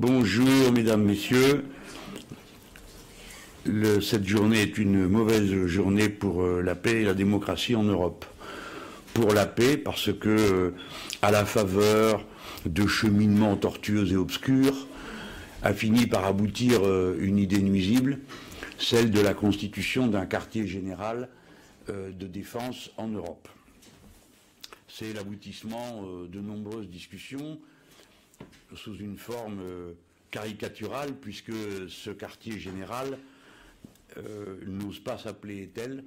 bonjour, mesdames, messieurs. cette journée est une mauvaise journée pour euh, la paix et la démocratie en Europe. Pour la paix, parce que, euh, à la faveur de cheminements tortueux et obscurs, a fini par aboutir euh, une idée nuisible, celle de la constitution d'un quartier général de défense en Europe. C'est l'aboutissement de nombreuses discussions sous une forme euh, caricaturale, puisque ce quartier général euh, n'ose pas s'appeler tel,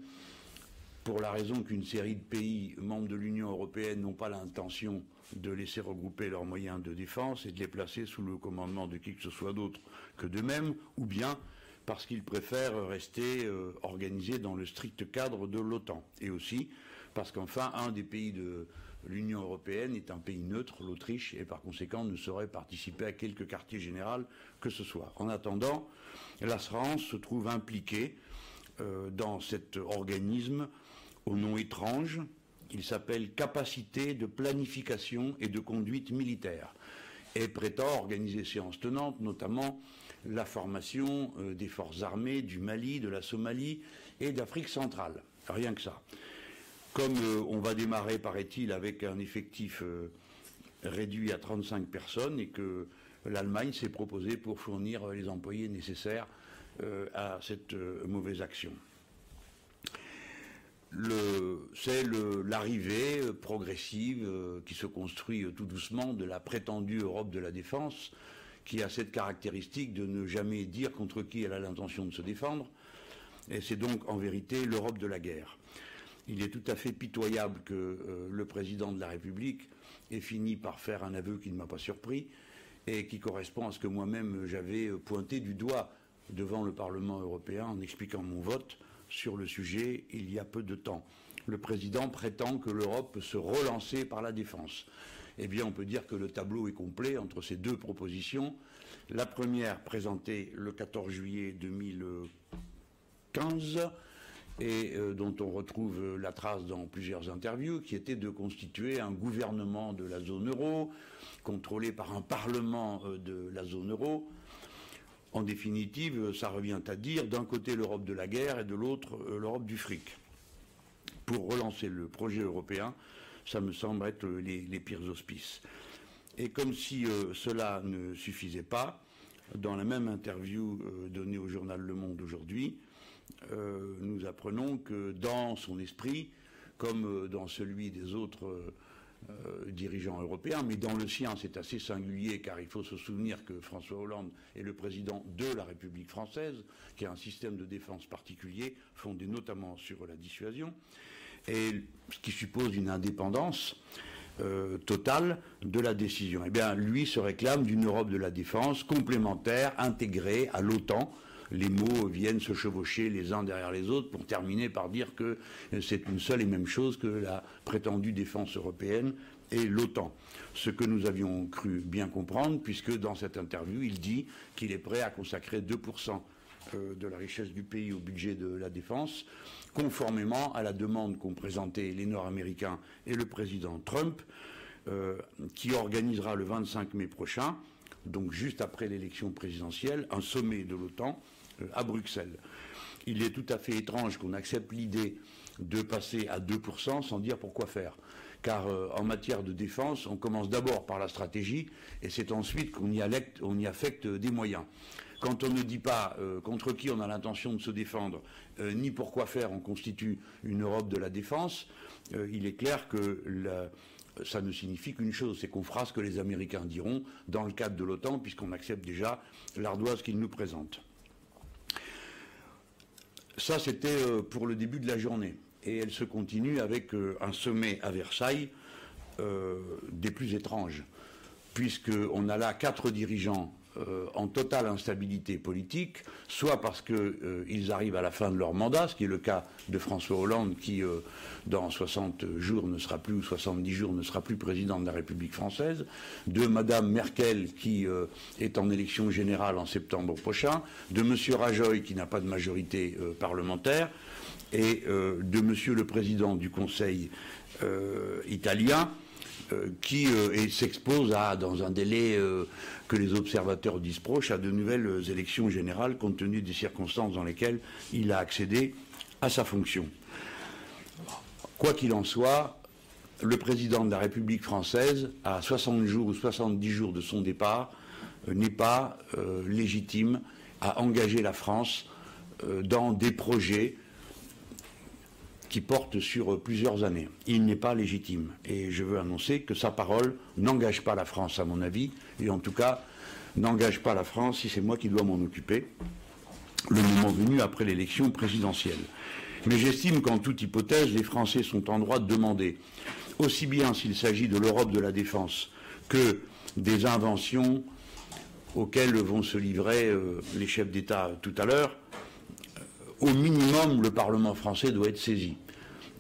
pour la raison qu'une série de pays membres de l'Union européenne n'ont pas l'intention de laisser regrouper leurs moyens de défense et de les placer sous le commandement de qui que ce soit d'autre que d'eux-mêmes, ou bien parce qu'ils préfèrent rester euh, organisés dans le strict cadre de l'OTAN. Et aussi parce qu'enfin, un des pays de, l'Union européenne est un pays neutre, l'Autriche, et par conséquent ne saurait participer à quelque quartier général que ce soit. En attendant, la France se trouve impliquée euh, dans cet organisme au nom étrange. Il s'appelle Capacité de planification et de conduite militaire et prétend organiser séances tenantes, notamment la formation euh, des forces armées du Mali, de la Somalie et d'Afrique centrale. Rien que ça. Comme euh, on va démarrer, paraît-il, avec un effectif euh, réduit à 35 personnes et que l'Allemagne s'est proposée pour fournir les employés nécessaires euh, à cette mauvaise action. C'est l'arrivée progressive qui se construit tout doucement de la prétendue Europe de la défense, qui a cette caractéristique de ne jamais dire contre qui elle a l'intention de se défendre. Et c'est donc en vérité l'Europe de la guerre il est tout à fait pitoyable que euh, le président de la République ait fini par faire un aveu qui ne m'a pas surpris et qui correspond à ce que moi-même j'avais euh, pointé du doigt devant le Parlement européen en expliquant mon vote sur le sujet il y a peu de temps. Le président prétend que l'Europe peut se relancer par la défense. Eh bien, on peut dire que le tableau est complet entre ces deux propositions. La première, présentée le 14 juillet 2015, et euh, dont on retrouve euh, la trace dans plusieurs interviews, qui était de constituer un gouvernement de la zone euro, contrôlé par un parlement euh, de la zone euro. En définitive, ça revient à dire d'un côté l'Europe de la guerre et de l'autre l'Europe du fric. Pour relancer le projet européen, ça me semble être les, pires auspices. Et comme si cela ne suffisait pas, dans la même interview donnée au journal Le Monde aujourd'hui, euh, nous apprenons que dans son esprit, comme euh, dans celui des autres euh, dirigeants européens, mais dans le sien c'est assez singulier car il faut se souvenir que François Hollande est le président de la République française, qui a un système de défense particulier, fondé notamment sur la dissuasion, et ce qui suppose une indépendance totale de la décision. Eh bien, lui se réclame d'une Europe de la défense complémentaire, intégrée à l'OTAN, les mots viennent se chevaucher les uns derrière les autres pour terminer par dire que c'est une seule et même chose que la prétendue défense européenne et l'OTAN. Ce que nous avions cru bien comprendre, puisque dans cette interview, il dit qu'il est prêt à consacrer 2% euh, de la richesse du pays au budget de la défense, conformément à la demande qu'ont présentée les Nord-Américains et le président Trump, euh, qui organisera le 25 mai prochain, donc juste après l'élection présidentielle, un sommet de l'OTAN euh, à Bruxelles. Il est tout à fait étrange qu'on accepte l'idée de passer à 2% sans dire pourquoi faire. Car euh, en matière de défense, on commence d'abord par la stratégie et c'est ensuite qu'on y, affecte des moyens. Quand on ne dit pas euh, contre qui on a l'intention de se défendre, ni pourquoi faire on constitue une Europe de la défense, il est clair que ça ne signifie qu'une chose, c'est qu'on fera ce que les Américains diront dans le cadre de l'OTAN, puisqu'on accepte déjà l'ardoise qu'ils nous présentent. Ça, c'était euh, pour le début de la journée. Et elle se continue avec euh, un sommet à Versailles euh, des plus étranges, puisqu'on a là quatre dirigeants euh, en totale instabilité politique, soit parce qu'ils euh, arrivent à la fin de leur mandat, ce qui est le cas de François Hollande, qui euh, dans 60 jours ne sera plus, ou 70 jours ne sera plus président de la République française, de Madame Merkel, qui est en élection générale en septembre prochain, de Monsieur Rajoy, qui n'a pas de majorité parlementaire, et de Monsieur le Président du Conseil italien, qui s'expose à, dans un délai que les observateurs disent proche, à de nouvelles élections générales compte tenu des circonstances dans lesquelles il a accédé à sa fonction. Quoi qu'il en soit, le président de la République française, à 60 jours ou 70 jours de son départ, euh, n'est pas euh, légitime à engager la France euh, dans des projets qui portent sur plusieurs années. Il n'est pas légitime. Et je veux annoncer que sa parole n'engage pas la France, à mon avis, et en tout cas n'engage pas la France si c'est moi qui dois m'en occuper, le moment venu après l'élection présidentielle. Mais j'estime qu'en toute hypothèse, les Français sont en droit de demander, aussi bien s'il s'agit de l'Europe de la défense que des inventions auxquelles vont se livrer euh, les chefs d'État tout à l'heure, au minimum, le Parlement français doit être saisi.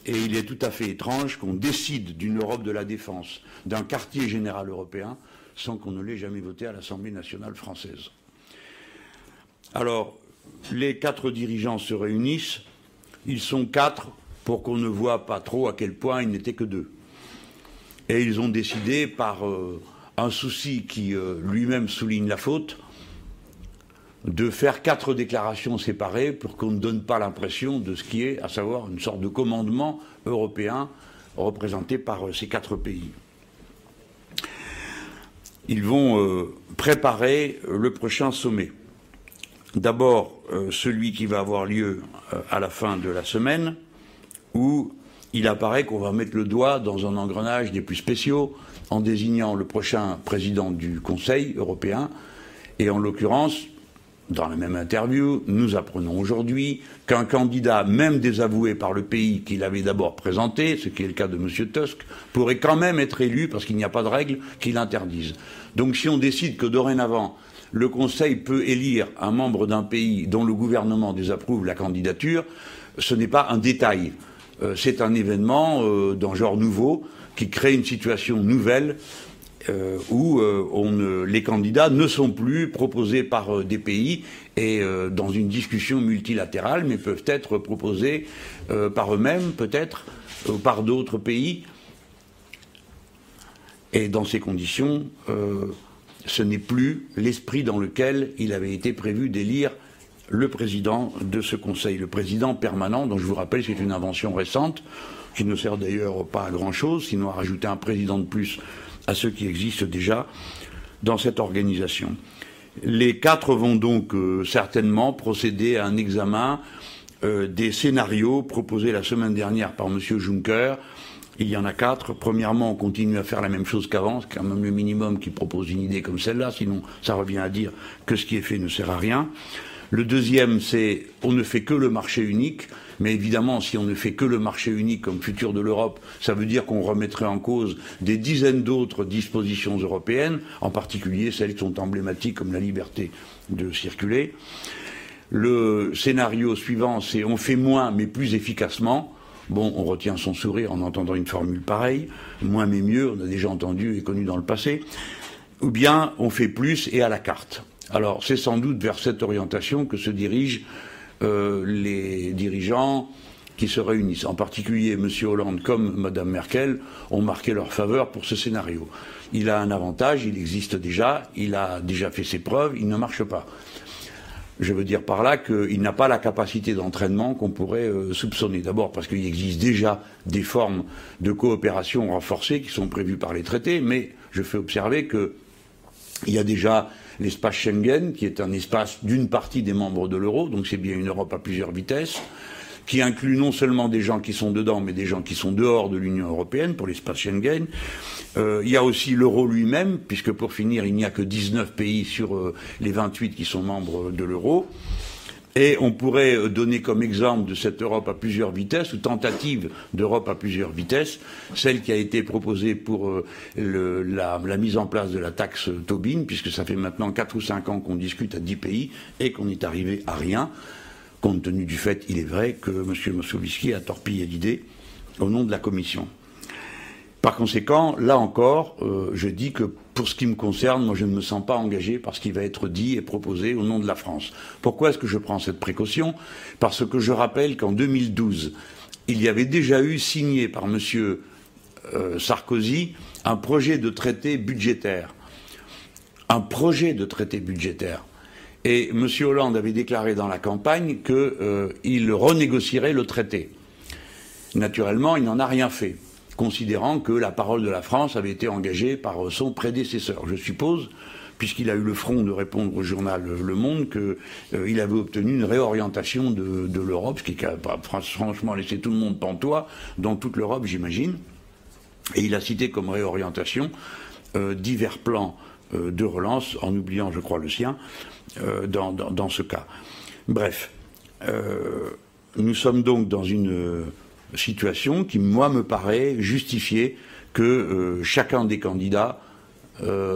Et il est tout à fait étrange qu'on décide d'une Europe de la défense, d'un quartier général européen, sans qu'on ne l'ait jamais voté à l'Assemblée nationale française. Alors, les quatre dirigeants se réunissent ils sont quatre pour qu'on ne voit pas trop à quel point ils n'étaient que deux. Et ils ont décidé, par euh, un souci qui euh, lui-même souligne la faute, de faire quatre déclarations séparées pour qu'on ne donne pas l'impression de ce qui est, à savoir une sorte de commandement européen représenté par euh, ces quatre pays. Ils vont préparer le prochain sommet. D'abord, celui qui va avoir lieu euh, à la fin de la semaine, où il apparaît qu'on va mettre le doigt dans un engrenage des plus spéciaux en désignant le prochain président du Conseil européen. Et en l'occurrence, dans la même interview, nous apprenons aujourd'hui qu'un candidat, même désavoué par le pays qu'il avait d'abord présenté, ce qui est le cas de M. Tusk, pourrait quand même être élu parce qu'il n'y a pas de règles qui l'interdisent. Donc si on décide que dorénavant, le Conseil peut élire un membre d'un pays dont le gouvernement désapprouve la candidature, ce n'est pas un détail. Euh, c'est un événement euh, d'un genre nouveau qui crée une situation nouvelle euh, où les candidats ne sont plus proposés par des pays et dans une discussion multilatérale, mais peuvent être proposés par eux-mêmes, peut-être, ou par d'autres pays. Et dans ces conditions, ce n'est plus l'esprit dans lequel il avait été prévu d'élire le président de ce Conseil, le président permanent, dont je vous rappelle c'est une invention récente, qui ne sert d'ailleurs pas à grand-chose, sinon à rajouter un président de plus à ceux qui existent déjà dans cette organisation. Les quatre vont donc euh, certainement procéder à un examen euh, des scénarios proposés la semaine dernière par M. Juncker il y en a quatre. Premièrement, on continue à faire la même chose qu'avant, c'est quand même le minimum qui propose une idée comme celle-là, sinon ça revient à dire que ce qui est fait ne sert à rien. Le deuxième, c'est on ne fait que le marché unique, mais évidemment, si on ne fait que le marché unique comme futur de l'Europe, ça veut dire qu'on remettrait en cause des dizaines d'autres dispositions européennes, en particulier celles qui sont emblématiques comme la liberté de circuler. Le scénario suivant, c'est on fait moins mais plus efficacement. Bon, on retient son sourire en entendant une formule pareille, moins mais mieux, on a déjà entendu et connu dans le passé, ou bien on fait plus et à la carte. Alors c'est sans doute vers cette orientation que se dirigent euh, les dirigeants qui se réunissent. En particulier, M. Hollande comme Mme Merkel ont marqué leur faveur pour ce scénario. Il a un avantage, il existe déjà, il a déjà fait ses preuves, il ne marche pas. Je veux dire par là qu'il n'a pas la capacité d'entraînement qu'on pourrait euh, soupçonner. D'abord parce qu'il existe déjà des formes de coopération renforcées qui sont prévues par les traités, mais je fais observer qu'il y a déjà l'espace Schengen, qui est un espace d'une partie des membres de l'euro, donc c'est bien une Europe à plusieurs vitesses qui inclut non seulement des gens qui sont dedans, mais des gens qui sont dehors de l'Union européenne pour l'espace Schengen. Euh, il y a aussi l'euro lui-même, puisque pour finir, il n'y a que 19 pays sur euh, les 28 qui sont membres de l'euro. Et on pourrait euh, donner comme exemple de cette Europe à plusieurs vitesses, ou tentative d'Europe à plusieurs vitesses, celle qui a été proposée pour la, la, mise en place de la taxe Tobin, puisque ça fait maintenant 4 ou 5 ans qu'on discute à 10 pays et qu'on est arrivé à rien compte tenu du fait, il est vrai, que M. Moscovici a torpillé l'idée au nom de la Commission. Par conséquent, là encore, euh, je dis que pour ce qui me concerne, moi je ne me sens pas engagé par ce qui va être dit et proposé au nom de la France. Pourquoi est-ce que je prends cette précaution? Parce que je rappelle qu'en 2012, il y avait déjà eu signé par M. Sarkozy un projet de traité budgétaire. Un projet de traité budgétaire. Et M. Hollande avait déclaré dans la campagne qu'il renégocierait le traité. Naturellement, il n'en a rien fait, considérant que la parole de la France avait été engagée par son prédécesseur. Je suppose puisqu'il a eu le front de répondre au journal Le Monde, qu'il euh, avait obtenu une réorientation de, l'Europe, ce qui a franchement laissé tout le monde pantois, dans toute l'Europe, j'imagine. Et il a cité comme réorientation euh, divers plans euh, de relance, en oubliant, je crois, le sien, dans, ce cas. Bref, nous sommes donc dans une situation qui, moi, me paraît justifier que chacun des candidats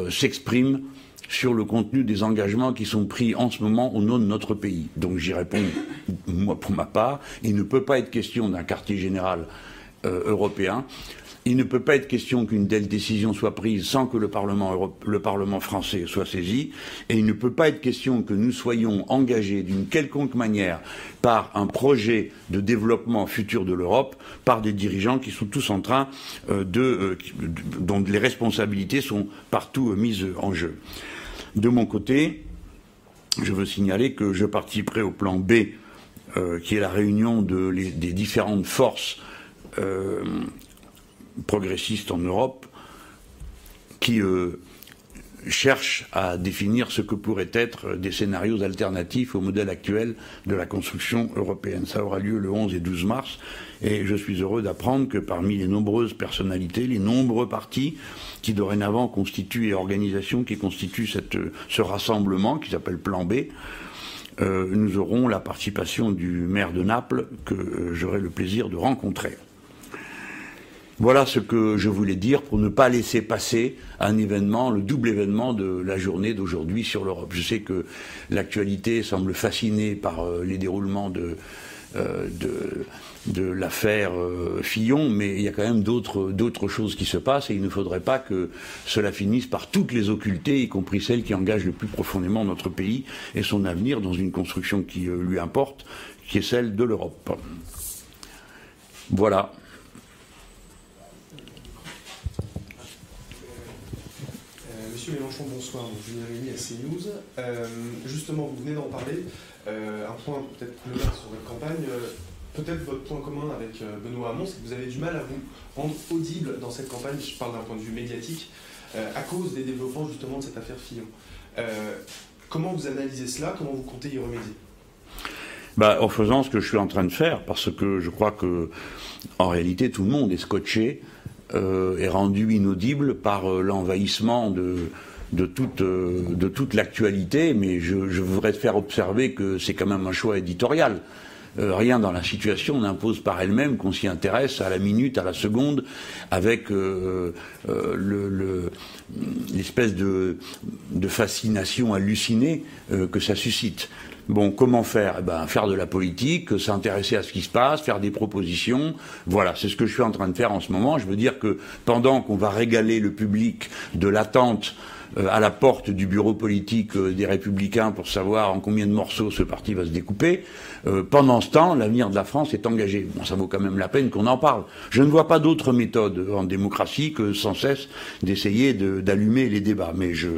s'exprime sur le contenu des engagements qui sont pris en ce moment au nom de notre pays. Donc j'y réponds, moi pour ma part, il ne peut pas être question d'un quartier général euh, européen. Il ne peut pas être question qu'une telle décision soit prise sans que le Parlement, le Parlement français soit saisi, et il ne peut pas être question que nous soyons engagés d'une quelconque manière par un projet de développement futur de l'Europe par des dirigeants qui sont tous en train euh, de, euh, dont les responsabilités sont partout mises en jeu. De mon côté, je veux signaler que je participerai au plan B, euh, qui est la réunion des différentes forces euh, progressistes en Europe, qui euh, cherchent à définir ce que pourraient être des scénarios alternatifs au modèle actuel de la construction européenne. Ça aura lieu le 11 et 12 mars, et je suis heureux d'apprendre que parmi les nombreuses personnalités, les nombreux partis qui dorénavant constituent et organisations qui constituent ce rassemblement qui s'appelle Plan B, euh, nous aurons la participation du maire de Naples que euh, j'aurai le plaisir de rencontrer. Voilà ce que je voulais dire pour ne pas laisser passer un événement, le double événement de la journée d'aujourd'hui sur l'Europe. Je sais que l'actualité semble fascinée par euh, les déroulements de, de l'affaire euh, Fillon, mais il y a quand même d'autres choses qui se passent et il ne faudrait pas que cela finisse par toutes les occulter, y compris celles qui engagent le plus profondément notre pays et son avenir dans une construction qui euh, lui importe, qui est celle de l'Europe. Voilà. Euh, Mélenchon, bonsoir. Julien Rémy à CNews. justement, vous venez d'en parler. un point peut-être plus sur votre campagne peut-être votre point commun avec euh, Benoît Hamon, c'est que vous avez du mal à vous rendre audible dans cette campagne, je parle d'un point de vue médiatique, euh, à cause des développements justement de cette affaire Fillon. Euh, comment vous analysez cela? Comment vous comptez y remédier? Bah, en faisant ce que je suis en train de faire, parce que je crois que en réalité tout le monde est scotché, est rendu inaudible par l'envahissement de, de toute, l'actualité, mais je, voudrais faire observer que c'est quand même un choix éditorial. Euh, rien dans la situation n'impose par elle-même qu'on s'y intéresse à la minute, à la seconde, avec euh, euh, l'espèce de, fascination hallucinée que ça suscite. Bon, comment faire? Eh ben, Faire de la politique, s'intéresser à ce qui se passe, faire des propositions. Voilà, c'est ce que je suis en train de faire en ce moment. Je veux dire que pendant qu'on va régaler le public de l'attente à la porte du bureau politique des Républicains pour savoir en combien de morceaux ce parti va se découper, euh, pendant ce temps, l'avenir de la France est engagé. Bon, ça vaut quand même la peine qu'on en parle. Je ne vois pas d'autre méthode en démocratie que sans cesse d'essayer d'allumer les débats. Mais je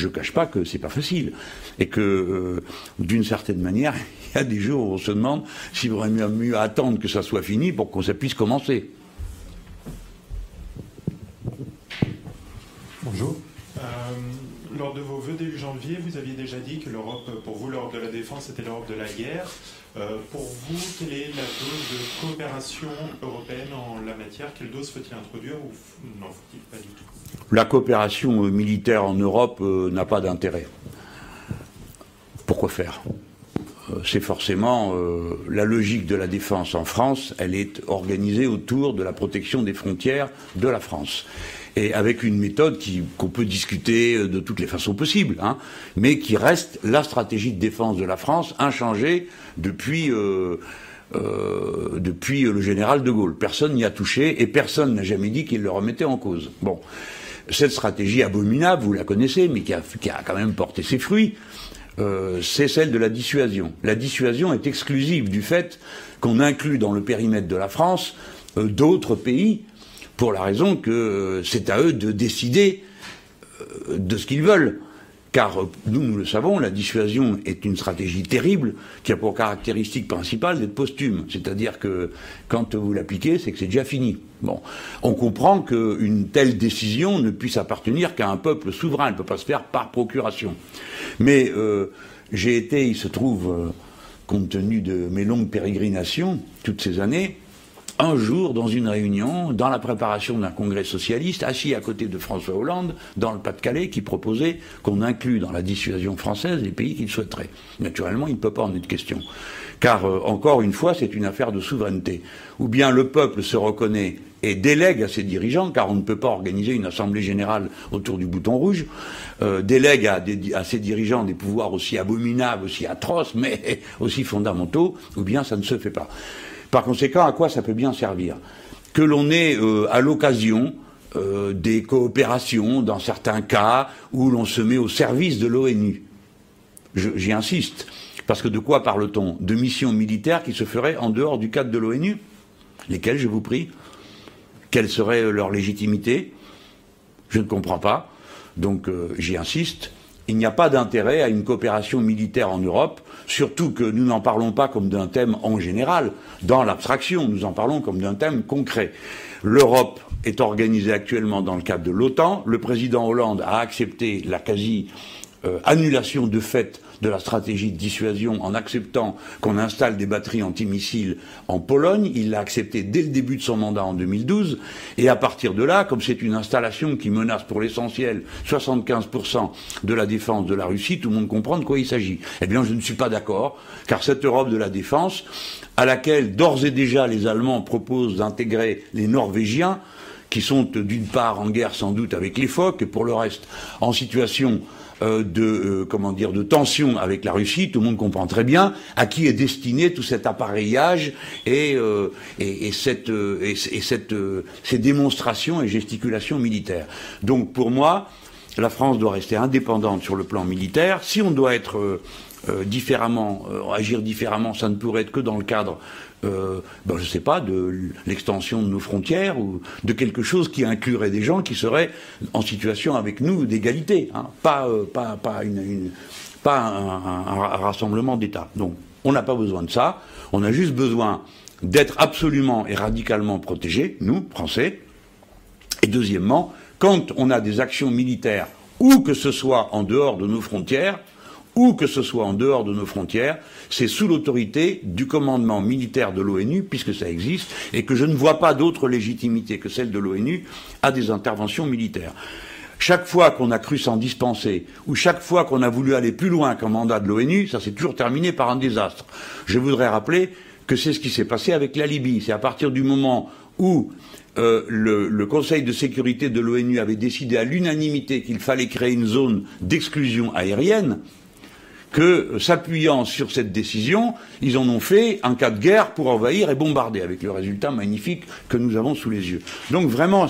ne cache pas que c'est pas facile. Et que, euh, d'une certaine manière, il y a des jours où on se demande s'il vaudrait mieux, mieux attendre que ça soit fini pour qu'on ça puisse commencer. Bonjour. Euh, lors de vos vœux début janvier, vous aviez déjà dit que l'Europe, pour vous, l'Europe de la défense, était l'Europe de la guerre. Euh, pour vous, quelle est la dose de coopération européenne en la matière? Quelle dose faut-il introduire ou non, faut-il pas du tout? La coopération militaire en Europe euh, n'a pas d'intérêt. Pourquoi faire? C'est forcément la logique de la défense en France, elle est organisée autour de la protection des frontières de la France et avec une méthode qu'on peut discuter de toutes les façons possibles, hein, mais qui reste la stratégie de défense de la France inchangée depuis, euh, euh, depuis le général de Gaulle. Personne n'y a touché et personne n'a jamais dit qu'il le remettait en cause. Bon, cette stratégie abominable, vous la connaissez, mais qui a, quand même porté ses fruits. Euh, c'est celle de la dissuasion. La dissuasion est exclusive du fait qu'on inclut dans le périmètre de la France d'autres pays pour la raison que c'est à eux de décider de ce qu'ils veulent. Car nous, nous le savons, la dissuasion est une stratégie terrible qui a pour caractéristique principale d'être posthume. C'est-à-dire que quand vous l'appliquez, c'est que c'est déjà fini. Bon. On comprend qu'une telle décision ne puisse appartenir qu'à un peuple souverain. Elle ne peut pas se faire par procuration. Mais euh, j'ai été, il se trouve, euh, compte tenu de mes longues pérégrinations, toutes ces années, un jour dans une réunion, dans la préparation d'un congrès socialiste, assis à côté de François Hollande, dans le Pas-de-Calais, qui proposait qu'on inclue dans la dissuasion française les pays qu'il souhaiterait. Naturellement, il ne peut pas en être question. Car, euh, encore une fois, c'est une affaire de souveraineté. Ou bien le peuple se reconnaît et délègue à ses dirigeants, car on ne peut pas organiser une assemblée générale autour du bouton rouge, euh, délègue à, à, ses dirigeants des pouvoirs aussi abominables, aussi atroces, mais aussi fondamentaux, ou bien ça ne se fait pas. Par conséquent, à quoi ça peut bien servir Que l'on ait euh, à l'occasion euh, des coopérations, dans certains cas, où l'on se met au service de l'ONU. J'y insiste. Parce que de quoi parle-t-on? De missions militaires qui se feraient en dehors du cadre de l'ONU? Lesquelles, je vous prie? Quelle serait leur légitimité? Je ne comprends pas. Donc euh, j'y insiste. Il n'y a pas d'intérêt à une coopération militaire en Europe Surtout que nous n'en parlons pas comme d'un thème en général, dans l'abstraction, nous en parlons comme d'un thème concret. L'Europe est organisée actuellement dans le cadre de l'OTAN. Le président Hollande a accepté la quasi euh, annulation de fait de la stratégie de dissuasion en acceptant qu'on installe des batteries antimissiles en Pologne. Il l'a accepté dès le début de son mandat en 2012. Et à partir de là, comme c'est une installation qui menace pour l'essentiel 75% de la défense de la Russie, tout le monde comprend de quoi il s'agit. Eh bien, je ne suis pas d'accord, car cette Europe de la défense, à laquelle d'ores et déjà les Allemands proposent d'intégrer les Norvégiens, qui sont d'une part en guerre sans doute avec les phoques, et pour le reste en situation de euh, comment dire de tension avec la Russie, tout le monde comprend très bien à qui est destiné tout cet appareillage et, euh, et, cette, et, cette ces démonstrations et gesticulations militaires. Donc pour moi, la France doit rester indépendante sur le plan militaire. Si on doit être différemment, agir différemment, ça ne pourrait être que dans le cadre euh, ben, je ne sais pas, de l'extension de nos frontières ou de quelque chose qui inclurait des gens qui seraient en situation avec nous d'égalité, hein. pas, euh, pas, pas, une, pas un, rassemblement d'États. Donc on n'a pas besoin de ça, on a juste besoin d'être absolument et radicalement protégés, nous, Français. Et deuxièmement, quand on a des actions militaires, où que ce soit en dehors de nos frontières, où que ce soit en dehors de nos frontières, c'est sous l'autorité du commandement militaire de l'ONU, puisque ça existe, et que je ne vois pas d'autre légitimité que celle de l'ONU à des interventions militaires. Chaque fois qu'on a cru s'en dispenser, ou chaque fois qu'on a voulu aller plus loin qu'un mandat de l'ONU, ça s'est toujours terminé par un désastre. Je voudrais rappeler que c'est ce qui s'est passé avec la Libye. C'est à partir du moment où euh, le, le, Conseil de sécurité de l'ONU avait décidé à l'unanimité qu'il fallait créer une zone d'exclusion aérienne, que, s'appuyant sur cette décision, ils en ont fait un cas de guerre pour envahir et bombarder, avec le résultat magnifique que nous avons sous les yeux. Donc vraiment,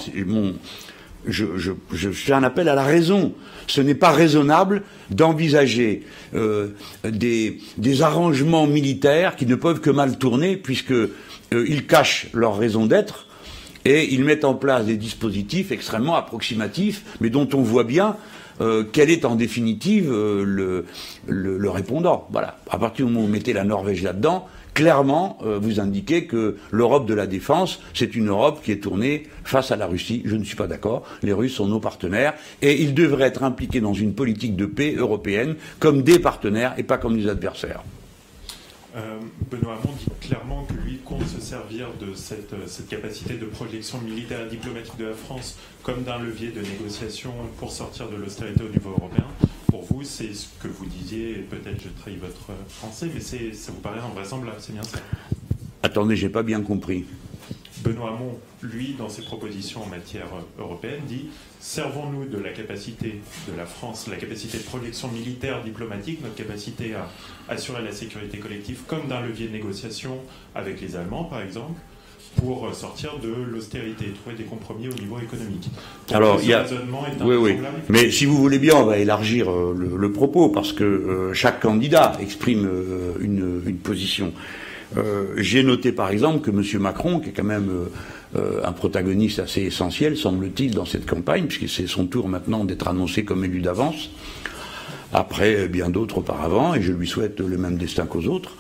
je, fais un appel à la raison. Ce n'est pas raisonnable d'envisager euh, des, arrangements militaires qui ne peuvent que mal tourner, puisqu'ils euh, cachent leur raison d'être et ils mettent en place des dispositifs extrêmement approximatifs, mais dont on voit bien euh, quel est en définitive euh, le, répondant? Voilà. À partir du moment où vous mettez la Norvège là-dedans, clairement, euh, vous indiquez que l'Europe de la défense, c'est une Europe qui est tournée face à la Russie. Je ne suis pas d'accord. Les Russes sont nos partenaires et ils devraient être impliqués dans une politique de paix européenne comme des partenaires et pas comme des adversaires. Benoît Hamon dit clairement que lui compte se servir de cette, cette, capacité de projection militaire et diplomatique de la France comme d'un levier de négociation pour sortir de l'austérité au niveau européen. Pour vous, c'est ce que vous disiez, peut-être je trahis votre français, mais ça vous paraît invraisemblable, c'est bien ça? Attendez, j'ai pas bien compris. Benoît Hamon, lui, dans ses propositions en matière européenne, dit servons-nous de la capacité de la France, la capacité de projection militaire, diplomatique, notre capacité à assurer la sécurité collective comme d'un levier de négociation avec les Allemands, par exemple, pour sortir de l'austérité, trouver des compromis au niveau économique. Alors, il y a. Oui, oui. Mais si vous voulez bien, on va élargir euh, le, propos parce que euh, chaque candidat exprime euh, une, position. J'ai noté par exemple que M. Macron, qui est quand même un protagoniste assez essentiel, semble-t-il, dans cette campagne, puisque c'est son tour maintenant d'être annoncé comme élu d'avance, après bien d'autres auparavant, et je lui souhaite le même destin qu'aux autres.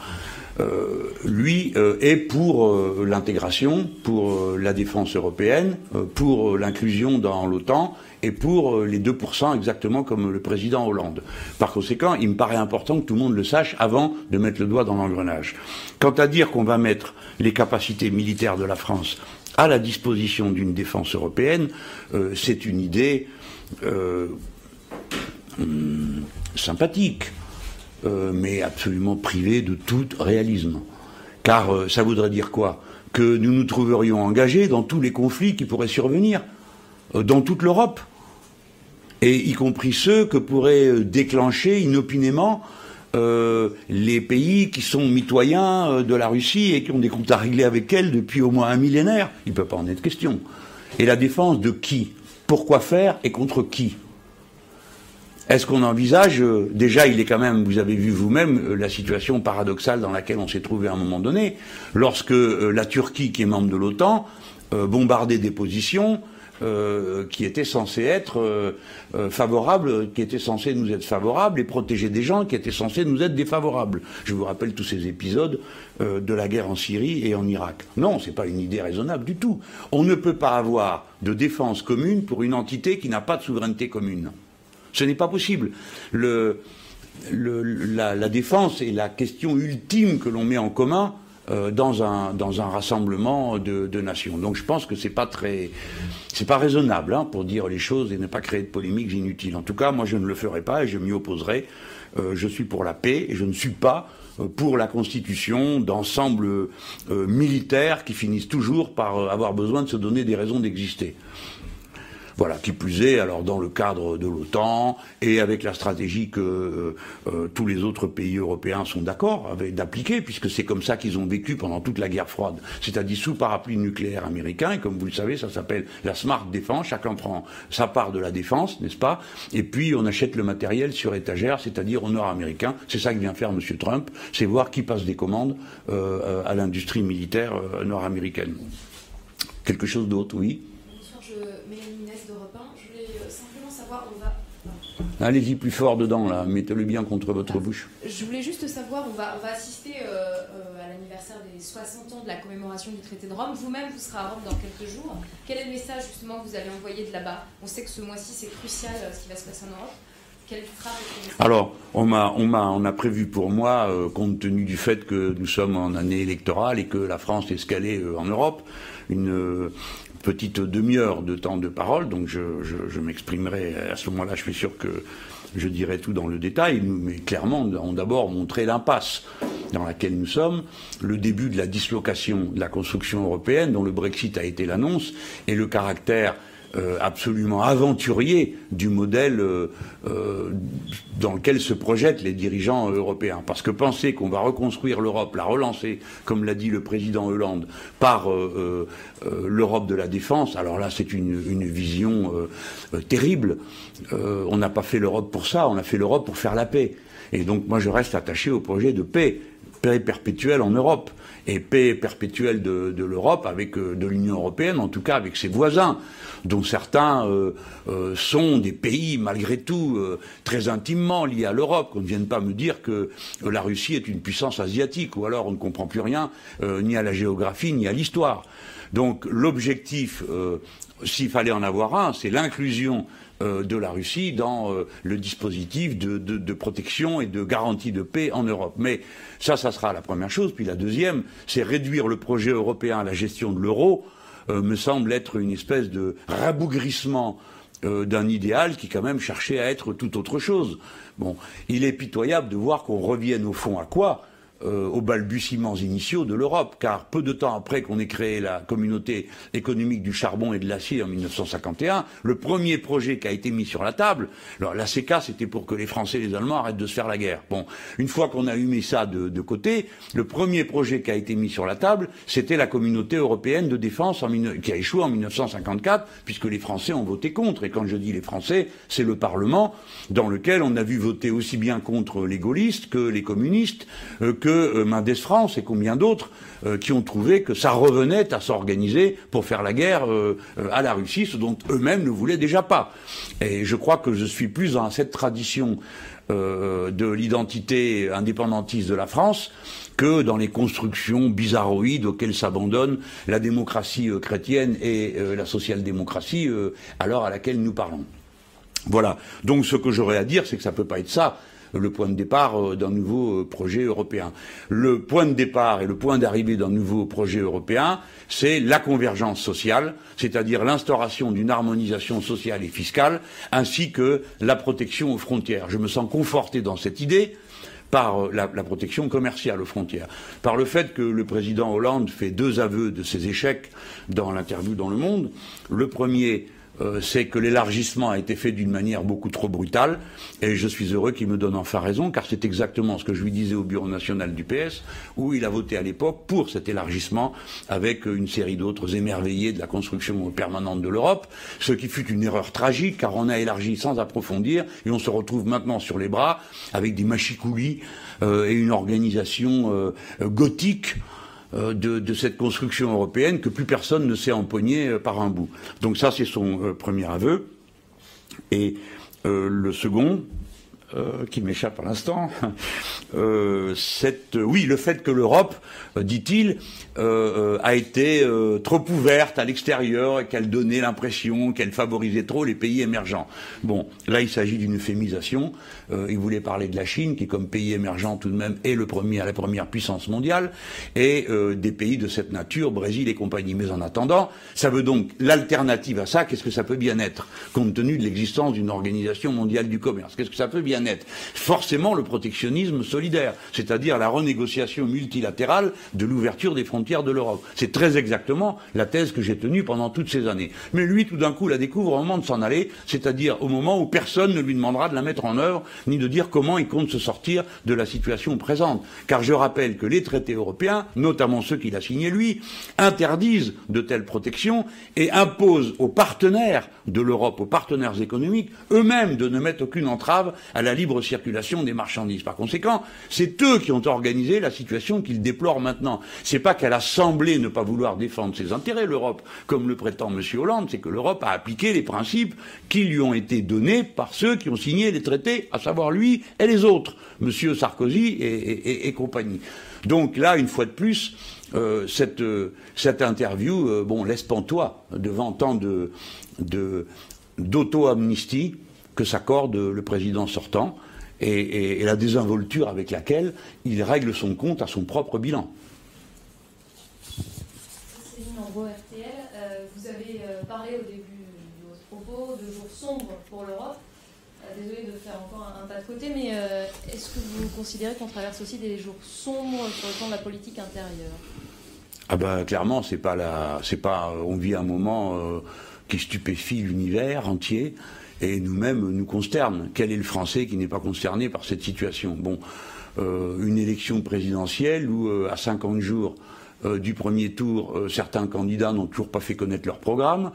Euh, lui euh, est pour euh, l'intégration, pour la défense européenne, pour l'inclusion dans l'OTAN et pour les 2% exactement comme le président Hollande. Par conséquent, il me paraît important que tout le monde le sache avant de mettre le doigt dans l'engrenage. Quant à dire qu'on va mettre les capacités militaires de la France à la disposition d'une défense européenne, c'est une idée hmm, sympathique. Euh, mais absolument privé de tout réalisme. Car euh, ça voudrait dire quoi? Que nous nous trouverions engagés dans tous les conflits qui pourraient survenir, euh, dans toute l'Europe, et y compris ceux que pourraient déclencher inopinément les pays qui sont mitoyens de la Russie et qui ont des comptes à régler avec elle depuis au moins un millénaire. Il ne peut pas en être question. Et la défense de qui? Pourquoi faire et contre qui? Est-ce qu'on envisage, euh, déjà il est quand même, vous avez vu vous-même, euh, la situation paradoxale dans laquelle on s'est trouvé à un moment donné, lorsque euh, la Turquie, qui est membre de l'OTAN, bombardait des positions qui étaient censées être favorables, qui étaient censées nous être favorables, et protéger des gens qui étaient censés nous être défavorables. Je vous rappelle tous ces épisodes de la guerre en Syrie et en Irak. Non, ce n'est pas une idée raisonnable du tout. On ne peut pas avoir de défense commune pour une entité qui n'a pas de souveraineté commune. Ce n'est pas possible. la, défense est la question ultime que l'on met en commun euh, dans, un, rassemblement de, nations. Donc je pense que c'est pas pas raisonnable hein, pour dire les choses et ne pas créer de polémiques inutiles. En tout cas, moi je ne le ferai pas et je m'y opposerai. Euh, je suis pour la paix et je ne suis pas euh, pour la constitution d'ensembles militaires qui finissent toujours par avoir besoin de se donner des raisons d'exister. Voilà, qui plus est, alors dans le cadre de l'OTAN et avec la stratégie que euh, euh, tous les autres pays européens sont d'accord d'appliquer, puisque c'est comme ça qu'ils ont vécu pendant toute la guerre froide, c'est-à-dire sous parapluie nucléaire américain, et comme vous le savez, ça s'appelle la smart défense, chacun prend sa part de la défense, n'est-ce pas? Et puis on achète le matériel sur étagère, c'est-à-dire au nord-américain, c'est ça que vient faire M. Trump, c'est voir qui passe des commandes euh, à l'industrie militaire nord-américaine. Quelque chose d'autre, oui? Allez-y plus fort dedans, là. Mettez-le bien contre votre bouche. Je voulais juste savoir, on va, assister euh, euh, à l'anniversaire des 60 ans de la commémoration du traité de Rome. Vous-même, vous serez à Rome dans quelques jours. Quel est le message, justement, que vous allez envoyer de là-bas? On sait que ce mois-ci, c'est crucial euh, ce qui va se passer en Europe. Alors, on a, on, on a prévu pour moi, compte tenu du fait que nous sommes en année électorale et que la France est scalée en Europe, une, petite demi-heure de temps de parole, donc je, m'exprimerai à ce moment-là, je suis sûr que je dirai tout dans le détail, mais clairement, avons d'abord montré l'impasse dans laquelle nous sommes, le début de la dislocation de la construction européenne, dont le Brexit a été l'annonce, et le caractère euh, absolument aventurier du modèle euh, euh, dans lequel se projettent les dirigeants européens. Parce que penser qu'on va reconstruire l'Europe, la relancer, comme l'a dit le président Hollande, par l'Europe de la défense, alors là c'est une, une, vision terrible. on n'a pas fait l'Europe pour ça, on a fait l'Europe pour faire la paix. Et donc moi je reste attaché au projet de paix, paix perpétuelle en Europe et paix perpétuelle de, l'Europe, avec euh, de l'Union européenne, en tout cas avec ses voisins, dont certains euh, euh, sont des pays malgré tout très intimement liés à l'Europe. Qu'on ne vienne pas me dire que la Russie est une puissance asiatique, ou alors on ne comprend plus rien ni à la géographie ni à l'histoire. Donc l'objectif, s'il fallait en avoir un, c'est l'inclusion de la Russie dans le dispositif de, de, protection et de garantie de paix en Europe. Mais ça, ça sera la première chose. Puis la deuxième, c'est réduire le projet européen à la gestion de l'euro, euh, me semble être une espèce de rabougrissement euh, d'un idéal qui quand même cherchait à être tout autre chose. Bon, il est pitoyable de voir qu'on revienne au fond à quoi? Euh, aux balbutiements initiaux de l'Europe, car peu de temps après qu'on ait créé la communauté économique du charbon et de l'acier en 1951, le premier projet qui a été mis sur la table, alors la CK c'était pour que les Français et les Allemands arrêtent de se faire la guerre. Bon, une fois qu'on a eu mis ça de, côté, le premier projet qui a été mis sur la table, c'était la communauté européenne de défense en, qui a échoué en 1954, puisque les Français ont voté contre. Et quand je dis les Français, c'est le Parlement dans lequel on a vu voter aussi bien contre les gaullistes que les communistes, euh, que Mendes France et combien d'autres qui ont trouvé que ça revenait à s'organiser pour faire la guerre à la Russie, ce dont eux-mêmes ne voulaient déjà pas. Et je crois que je suis plus dans cette tradition de l'identité indépendantiste de la France que dans les constructions bizarroïdes auxquelles s'abandonnent la démocratie euh, chrétienne et euh, la social-démocratie euh, à l'heure à laquelle nous parlons. Voilà. Donc ce que j'aurais à dire, c'est que ça ne peut pas être ça le point de départ d'un nouveau projet européen. Le point de départ et le point d'arrivée d'un nouveau projet européen, c'est la convergence sociale, c'est-à-dire l'instauration d'une harmonisation sociale et fiscale, ainsi que la protection aux frontières. Je me sens conforté dans cette idée par euh, la, protection commerciale aux frontières, par le fait que le président Hollande fait deux aveux de ses échecs dans l'interview dans Le Monde. Le premier, euh, c'est que l'élargissement a été fait d'une manière beaucoup trop brutale, et je suis heureux qu'il me donne enfin raison, car c'est exactement ce que je lui disais au Bureau national du PS, où il a voté à l'époque pour cet élargissement, avec une série d'autres émerveillés de la construction permanente de l'Europe, ce qui fut une erreur tragique, car on a élargi sans approfondir, et on se retrouve maintenant sur les bras avec des machicoulis euh, et une organisation euh, gothique euh, de, cette construction européenne que plus personne ne sait empoigner euh, par un bout. Donc ça, c'est son euh, premier aveu. Et le second, qui m'échappe à l'instant, oui, le fait que l'Europe, dit-il, a été trop ouverte à l'extérieur et qu'elle donnait l'impression qu'elle favorisait trop les pays émergents. Bon, là, il s'agit d'une euphémisation. Euh, il voulait parler de la Chine, qui comme pays émergent tout de même est le premier, la première puissance mondiale, et euh, des pays de cette nature, Brésil et compagnie. Mais en attendant, ça veut donc l'alternative à ça, qu'est-ce que ça peut bien être, compte tenu de l'existence d'une organisation mondiale du commerce? Qu'est-ce que ça peut bien Forcément le protectionnisme solidaire, c'est-à-dire la renégociation multilatérale de l'ouverture des frontières de l'Europe. C'est très exactement la thèse que j'ai tenue pendant toutes ces années. Mais lui, tout d'un coup, la découvre au moment de s'en aller, c'est-à-dire au moment où personne ne lui demandera de la mettre en œuvre ni de dire comment il compte se sortir de la situation présente. Car je rappelle que les traités européens, notamment ceux qu'il a signés lui, interdisent de telles protections et imposent aux partenaires de l'Europe, aux partenaires économiques, eux-mêmes de ne mettre aucune entrave à la libre circulation des marchandises. Par conséquent, c'est eux qui ont organisé la situation qu'ils déplorent maintenant. C'est pas qu'elle a semblé ne pas vouloir défendre ses intérêts, l'Europe, comme le prétend M. Hollande, c'est que l'Europe a appliqué les principes qui lui ont été donnés par ceux qui ont signé les traités, à savoir lui et les autres, M. Sarkozy et, compagnie. Donc là, une fois de plus, euh, cette, cette, interview, euh, bon, laisse pantois devant tant d'auto-amnistie que s'accorde le président sortant et, la désinvolture avec laquelle il règle son compte à son propre bilan. Céline RTL, euh, vous avez parlé au début de votre propos de jours sombres pour l'Europe. Euh, désolé de faire encore un, pas de côté, mais euh, est-ce que vous considérez qu'on traverse aussi des jours sombres sur le plan de la politique intérieure? Ah ben clairement, c'est pas la, c'est pas, on vit un moment euh, qui stupéfie l'univers entier et nous-mêmes nous consterne. Quel est le Français qui n'est pas concerné par cette situation? Bon, une élection présidentielle où à 50 jours du premier tour, certains candidats n'ont toujours pas fait connaître leur programme.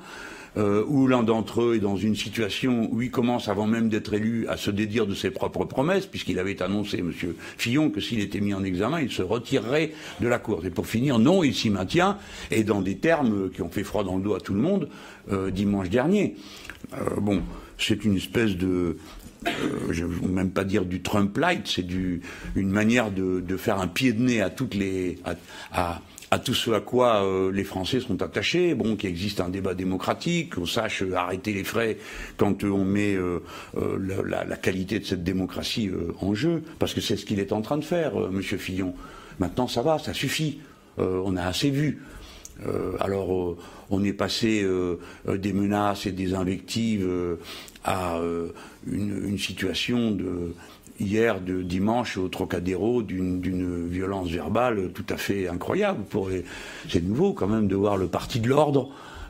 Euh, où l'un d'entre eux est dans une situation où il commence, avant même d'être élu, à se dédire de ses propres promesses, puisqu'il avait annoncé, M. Fillon, que s'il était mis en examen, il se retirerait de la Cour. Et pour finir, non, il s'y maintient, et dans des termes qui ont fait froid dans le dos à tout le monde euh, dimanche dernier. Euh, bon, c'est une espèce de, je ne veux même pas dire du Trump light, c'est une manière de, faire un pied de nez à toutes les, à, tout ce à quoi euh, les Français sont attachés, bon, qu'il existe un débat démocratique, qu'on sache euh, arrêter les frais quand euh, on met la, la, qualité de cette démocratie en jeu, parce que c'est ce qu'il est en train de faire, Monsieur Fillon. Maintenant, ça va, ça suffit. on a assez vu. Alors, on est passé des menaces et des invectives à une, situation de, hier de dimanche au Trocadéro d'une violence verbale tout à fait incroyable. C'est nouveau quand même de voir le parti de l'ordre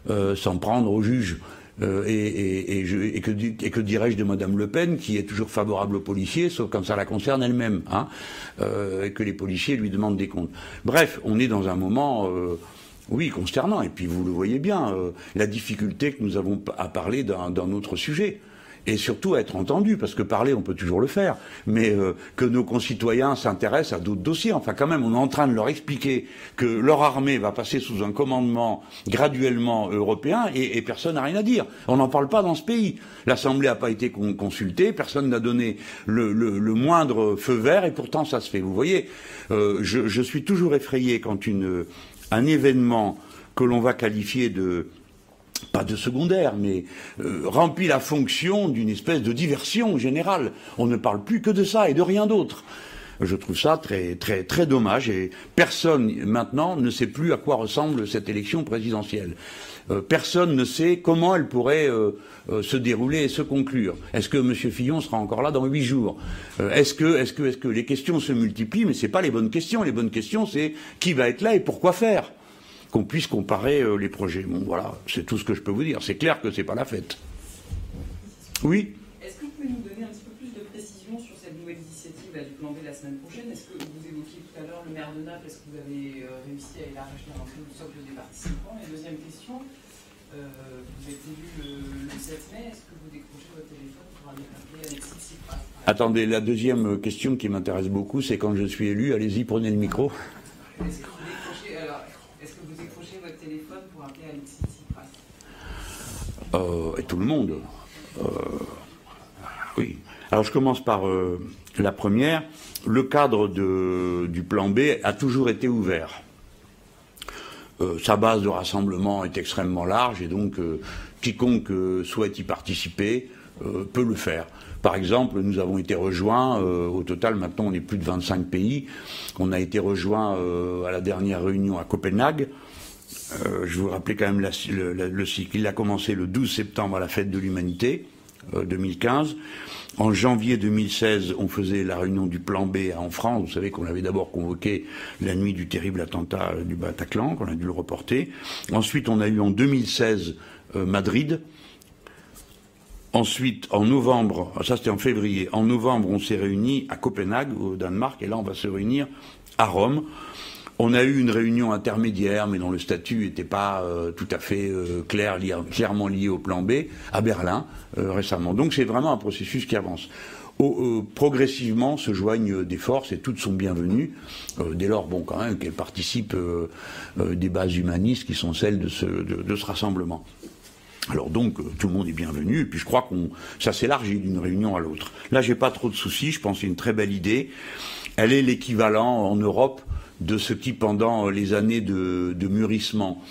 euh, s'en prendre au juge. Euh, et, que, dirais-je de Madame Le Pen, qui est toujours favorable aux policiers, sauf quand ça la concerne elle-même, hein, euh, et que les policiers lui demandent des comptes. Bref, on est dans un moment, oui, consternant. Et puis vous le voyez bien, la difficulté que nous avons à parler d'un autre sujet et surtout être entendu, parce que parler, on peut toujours le faire, mais euh, que nos concitoyens s'intéressent à d'autres dossiers. Enfin, quand même, on est en train de leur expliquer que leur armée va passer sous un commandement graduellement européen, et, personne n'a rien à dire. On n'en parle pas dans ce pays. L'Assemblée n'a pas été consultée, personne n'a donné le, moindre feu vert, et pourtant ça se fait. Vous voyez, euh, je, suis toujours effrayé quand un événement que l'on va qualifier de pas de secondaire, mais euh, remplit la fonction d'une espèce de diversion générale. On ne parle plus que de ça et de rien d'autre. Je trouve ça très, très, très dommage et personne maintenant ne sait plus à quoi ressemble cette élection présidentielle. Euh, personne ne sait comment elle pourrait euh, se dérouler et se conclure. Est-ce que M. Fillon sera encore là dans huit jours? Est-ce que, les questions se multiplient Mais ce pas les bonnes questions. Les bonnes questions, c'est qui va être là et pourquoi faire? Qu'on puisse comparer euh, les projets. Voilà, c'est tout ce que je peux vous dire. C'est clair que c'est pas la fête. Oui? Est-ce que vous pouvez nous donner un petit peu plus de précision sur cette nouvelle initiative du plan la semaine prochaine? Est-ce que vous évoquiez tout à l'heure le maire de Naples? Est-ce que vous avez euh, réussi à élargir un peu le socle des participants? Et deuxième question, euh, vous êtes élu le, 7 mai, est-ce que vous décrochez votre téléphone pour aller appeler Alexis Tsipras? Attendez, la deuxième question qui m'intéresse beaucoup, c'est quand je suis élu, allez-y, prenez le micro. Euh, et tout le monde. Euh, oui. Alors je commence par euh, la première. Le cadre du plan B a toujours été ouvert. Sa base de rassemblement est extrêmement large et donc quiconque souhaite y participer peut le faire. Par exemple, nous avons été rejoints, au total maintenant on est plus de 25 pays, on a été rejoints à la dernière réunion à Copenhague, euh, je vous rappelais quand même le, cycle. Il a commencé le 12 septembre à la fête de l'humanité, 2015. Euh, en janvier 2016, on faisait la réunion du plan B en France. Vous savez qu'on avait d'abord convoqué la nuit du terrible attentat du Bataclan, qu'on a dû le reporter. Ensuite, on a eu en 2016 euh, Madrid. Ensuite, en novembre, ça c'était en février, en novembre, on s'est réunis à Copenhague, au Danemark, et là, on va se réunir à Rome. On a eu une réunion intermédiaire, mais dont le statut n'était pas euh, tout à fait euh, clair, clairement lié au plan B, à Berlin euh, récemment. Donc c'est vraiment un processus qui avance. progressivement se joignent des forces et toutes sont bienvenues, dès lors, bon, quand même, qu'elles participent des bases humanistes qui sont celles de ce, de ce rassemblement. Alors donc tout le monde est bienvenu et puis je crois qu'on ça s'élargit d'une réunion à l'autre. Là j'ai pas trop de soucis, je pense que c'est une très belle idée. Elle est l'équivalent en Europe de ce qui, pendant les années de, mûrissement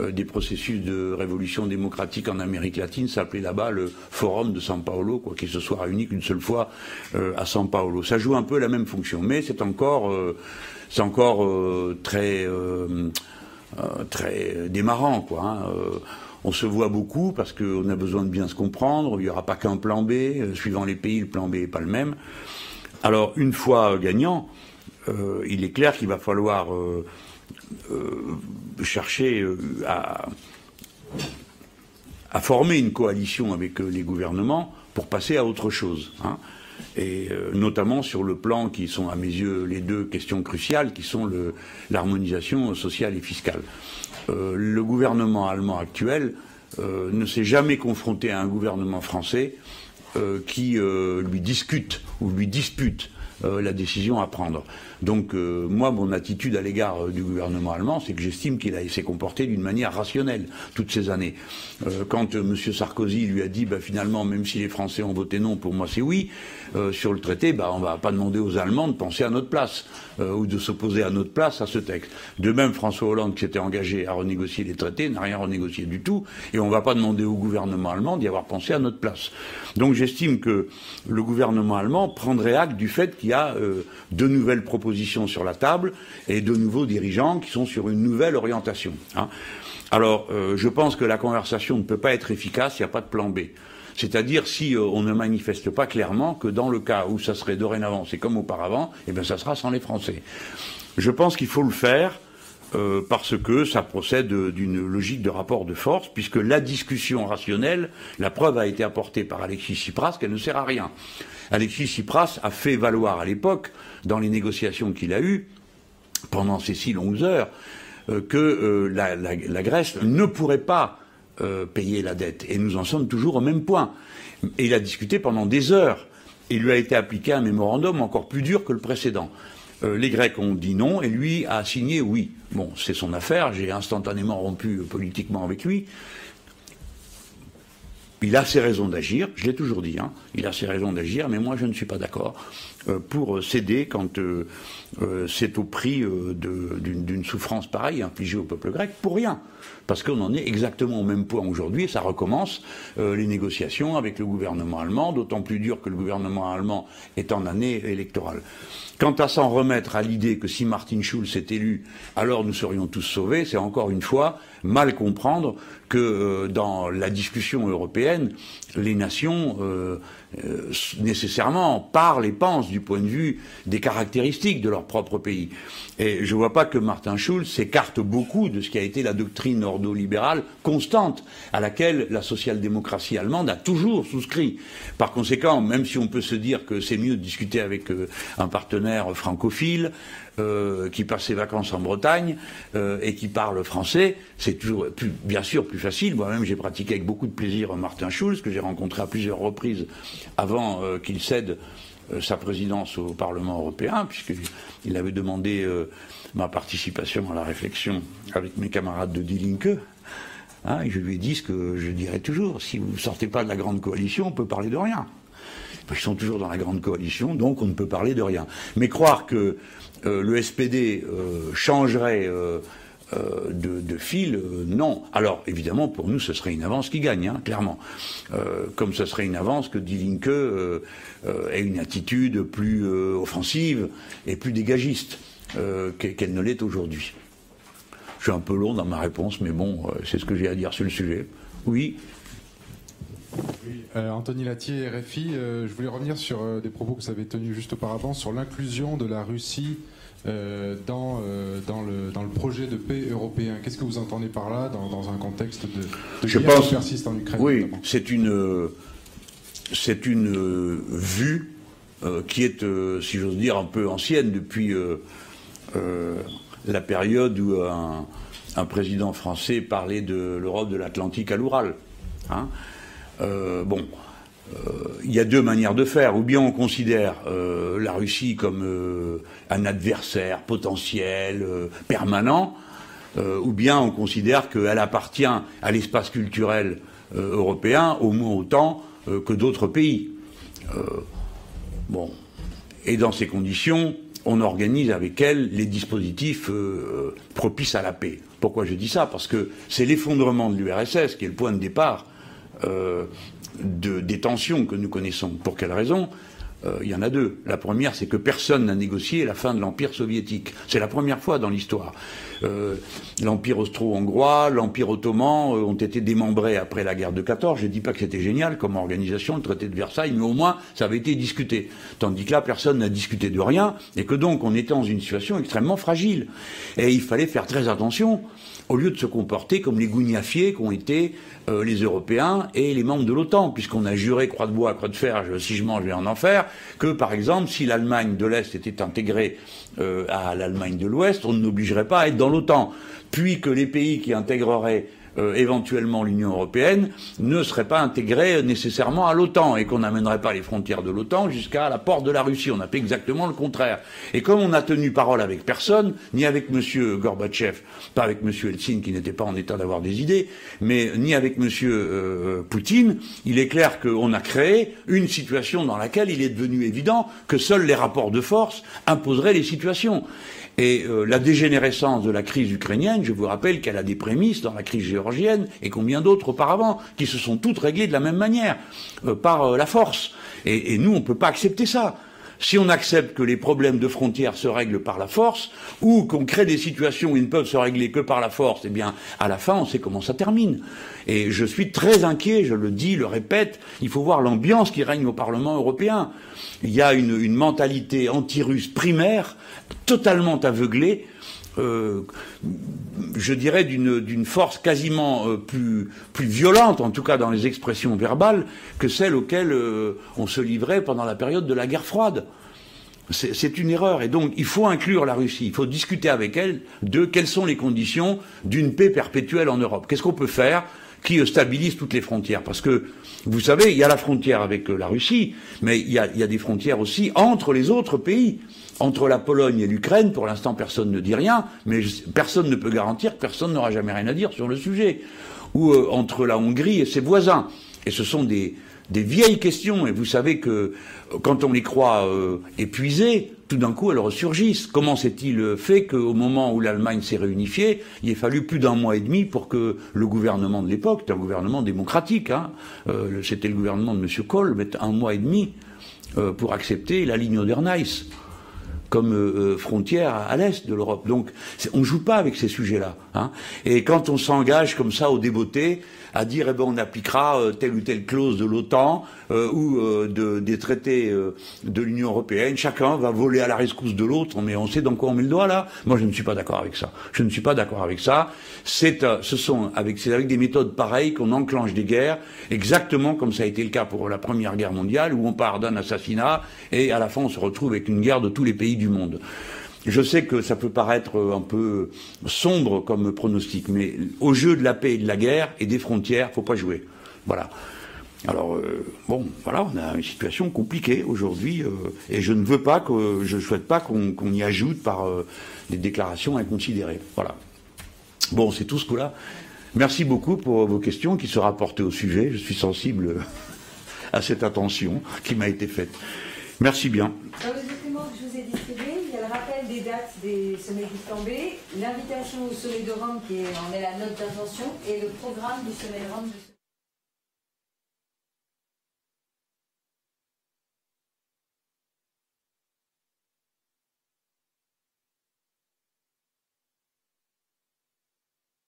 euh, des processus de révolution démocratique en Amérique latine, s'appelait là-bas le Forum de São Paulo, quoi, qui se soit réuni qu'une seule fois euh, à São Paulo. Ça joue un peu la même fonction, mais c'est encore, euh, c'est encore très, très démarrant, quoi. Hein. On se voit beaucoup parce qu'on a besoin de bien se comprendre. Il n'y aura pas qu'un plan B. Suivant les pays, le plan B n'est pas le même. Alors, une fois gagnant, euh, il est clair qu'il va falloir euh, euh, chercher à, former une coalition avec les gouvernements pour passer à autre chose. Hein. et notamment sur le plan qui sont à mes yeux les deux questions cruciales, qui sont l'harmonisation sociale et fiscale. le gouvernement allemand actuel ne s'est jamais confronté à un gouvernement français qui lui discute ou lui dispute la décision à prendre. Donc euh, moi, mon attitude à l'égard euh, du gouvernement allemand, c'est que j'estime qu'il s'est comporté d'une manière rationnelle toutes ces années. Euh, quand M. Sarkozy lui a dit, bah, finalement, même si les Français ont voté non, pour moi c'est oui, sur le traité, bah, on ne va pas demander aux Allemands de penser à notre place ou de s'opposer à notre place à ce texte. De même, François Hollande, qui s'était engagé à renégocier les traités, n'a rien renégocié du tout, et on ne va pas demander au gouvernement allemand d'y avoir pensé à notre place. Donc j'estime que le gouvernement allemand prendrait acte du fait qu'il y a de nouvelles propositions sur la table et de nouveaux dirigeants qui sont sur une nouvelle orientation. Hein. Alors, euh, je pense que la conversation ne peut pas être efficace, il n'y a pas de plan B. C'est-à-dire si euh, on ne manifeste pas clairement que dans le cas où ça serait dorénavant, c'est comme auparavant, eh bien ça sera sans les Français. Je pense qu'il faut le faire euh, parce que ça procède d'une logique de rapport de force, puisque la discussion rationnelle, la preuve a été apportée par Alexis Tsipras qu'elle ne sert à rien. Alexis Tsipras a fait valoir à l'époque, dans les négociations qu'il a eues, pendant ces six longues heures, euh, que euh, la, Grèce ne pourrait pas payer la dette. Et nous en sommes toujours au même point. Et il a discuté pendant des heures. Il lui a été appliqué un mémorandum encore plus dur que le précédent. les Grecs ont dit non et lui a signé oui. Bon, c'est son affaire, j'ai instantanément rompu politiquement avec lui. Il a ses raisons d'agir, je l'ai toujours dit, hein. il a ses raisons d'agir, mais moi je ne suis pas d'accord euh, pour céder quand euh, euh, c'est au prix d'une souffrance pareille infligée au peuple grec, pour rien. Parce qu'on en est exactement au même point aujourd'hui, et ça recommence les négociations avec le gouvernement allemand, d'autant plus dur que le gouvernement allemand est en année électorale. Quant à s'en remettre à l'idée que si Martin Schulz est élu, alors nous serions tous sauvés, c'est encore une fois mal comprendre que euh, dans la discussion européenne, les nations euh, euh, nécessairement parlent et pensent du point de vue des caractéristiques de leur propre pays. Et je ne vois pas que Martin Schulz s'écarte beaucoup de ce qui a été la doctrine ordolibérale constante à laquelle la social-démocratie allemande a toujours souscrit. Par conséquent, même si on peut se dire que c'est mieux de discuter avec un partenaire francophile, euh, qui passe ses vacances en Bretagne euh, et qui parle français, c'est toujours bien sûr plus facile. Moi-même, j'ai pratiqué avec beaucoup de plaisir Martin Schulz, que j'ai rencontré à plusieurs reprises avant euh, qu'il cède sa présidence au Parlement européen, puisqu'il avait demandé ma participation à la réflexion avec mes camarades de Die Linke. Hein, je lui ai dit ce que je dirais toujours si vous ne sortez pas de la grande coalition, on peut parler de rien. Ils sont toujours dans la grande coalition, donc on ne peut parler de rien. Mais croire que euh, le SPD euh, changerait euh, de, fil, non. Alors, évidemment, pour nous, ce serait une avance qui gagne, hein, clairement. comme ce serait une avance que Die ait une attitude plus offensive et plus dégagiste qu'elle ne l'est aujourd'hui. Je suis un peu long dans ma réponse, mais bon, c'est ce que j'ai à dire sur le sujet. Oui Anthony Latier, RFI, je voulais revenir sur des propos que vous avez tenus juste auparavant sur l'inclusion de la Russie dans, euh, dans, le, dans le projet de paix européen. Qu'est-ce que vous entendez par là dans, un contexte de, de Je pense, qui persiste en Ukraine Oui, c'est une, c'est une vue euh, qui est, si j'ose dire, un peu ancienne depuis la période où un, un, président français parlait de l'Europe de l'Atlantique à l'Oural. Hein. bon, il y a deux manières de faire. Ou bien on considère euh, la Russie comme euh, un adversaire potentiel, euh, permanent, ou bien on considère qu'elle appartient à l'espace culturel européen au moins autant que d'autres pays. bon. Et dans ces conditions, on organise avec elle les dispositifs propices à la paix. Pourquoi je dis ça? Parce que c'est l'effondrement de l'URSS qui est le point de départ de, des tensions que nous connaissons. Pour quelle raison euh, il y en a deux. La première, c'est que personne n'a négocié la fin de l'Empire soviétique. C'est la première fois dans l'histoire. Euh, L'Empire austro-hongrois, l'Empire ottoman euh, ont été démembrés après la guerre de 14. Je ne dis pas que c'était génial comme organisation, le traité de Versailles, mais au moins ça avait été discuté. Tandis que là, personne n'a discuté de rien, et que donc on était dans une situation extrêmement fragile. Et il fallait faire très attention au lieu de se comporter comme les gougnafiers qu'ont été euh, les Européens et les membres de l'OTAN, puisqu'on a juré croix de bois, croix de fer, si je mange, je vais en enfer, que par exemple, si l'Allemagne de l'Est était intégrée euh, à l'Allemagne de l'Ouest, on n'obligerait pas à être dans l'OTAN, puis que les pays qui intégreraient euh, éventuellement l'Union européenne ne serait pas intégrée nécessairement à l'OTAN et qu'on n'amènerait pas les frontières de l'OTAN jusqu'à la porte de la Russie. On a fait exactement le contraire. Et comme on n'a tenu parole avec personne, ni avec M. Gorbatchev, pas avec M. Eltsine qui n'était pas en état d'avoir des idées, mais ni avec M. Euh, Poutine, il est clair qu'on a créé une situation dans laquelle il est devenu évident que seuls les rapports de force imposeraient les situations. Et euh, la dégénérescence de la crise ukrainienne, je vous rappelle qu'elle a des prémices dans la crise géorgienne et combien d'autres auparavant, qui se sont toutes réglées de la même manière, euh, par euh, la force. Et, et nous, on ne peut pas accepter ça. Si on accepte que les problèmes de frontières se règlent par la force, ou qu'on crée des situations où ils ne peuvent se régler que par la force, eh bien, à la fin, on sait comment ça termine. Et je suis très inquiet, je le dis, le répète, il faut voir l'ambiance qui règne au Parlement européen. Il y a une, une mentalité anti-russe primaire, totalement aveuglée, euh, je dirais d'une force quasiment euh, plus, violente, en tout cas dans les expressions verbales, que celle auxquelles euh, on se livrait pendant la période de la guerre froide. C'est une erreur. Et donc, il faut inclure la Russie. Il faut discuter avec elle de quelles sont les conditions d'une paix perpétuelle en Europe. Qu'est-ce qu'on peut faire qui stabilise toutes les frontières? Parce que, vous savez, il y a la frontière avec la Russie, mais il y a, il des frontières aussi entre les autres pays. Entre la Pologne et l'Ukraine, pour l'instant, personne ne dit rien, mais personne ne peut garantir que personne n'aura jamais rien à dire sur le sujet. Ou euh, entre la Hongrie et ses voisins. Et ce sont des, des vieilles questions. Et vous savez que euh, quand on les croit euh, épuisées, tout d'un coup elles ressurgissent. Comment s'est-il fait qu'au moment où l'Allemagne s'est réunifiée, il ait fallu plus d'un mois et demi pour que le gouvernement de l'époque, c'était un gouvernement démocratique, hein, euh, c'était le gouvernement de M. Kohl, mette un mois et demi euh, pour accepter la ligne Oder-Neisse comme euh, frontière à, l'est de l'Europe. Donc on ne joue pas avec ces sujets-là. Hein. Et quand on s'engage comme ça au débeauté, à dire eh ben, on appliquera euh, telle ou telle clause de l'OTAN euh, ou euh, de, des traités de l'Union européenne. Chacun va voler à la rescousse de l'autre, mais on sait dans quoi on met le doigt là. Moi, je ne suis pas d'accord avec ça. Je ne suis pas d'accord avec ça. C'est, ce sont avec, c'est avec des méthodes pareilles qu'on enclenche des guerres, exactement comme ça a été le cas pour la Première Guerre mondiale, où on part d'un assassinat et à la fin on se retrouve avec une guerre de tous les pays du monde. Je sais que ça peut paraître un peu sombre comme pronostic, mais au jeu de la paix et de la guerre et des frontières, faut pas jouer. Voilà. Alors euh, bon, voilà, on a une situation compliquée aujourd'hui, euh, et je ne veux pas que, je souhaite pas qu'on y ajoute par euh, des déclarations inconsidérées. Voilà. Bon, c'est tout ce coup-là. Merci beaucoup pour vos questions qui se rapportaient au sujet. Je suis sensible à cette attention qui m'a été faite. Merci bien. Que je vous ai distribué, il y a le rappel des dates des sommets du l'invitation au sommet de Rome qui en est la note d'intention et le programme du sommet de Rome.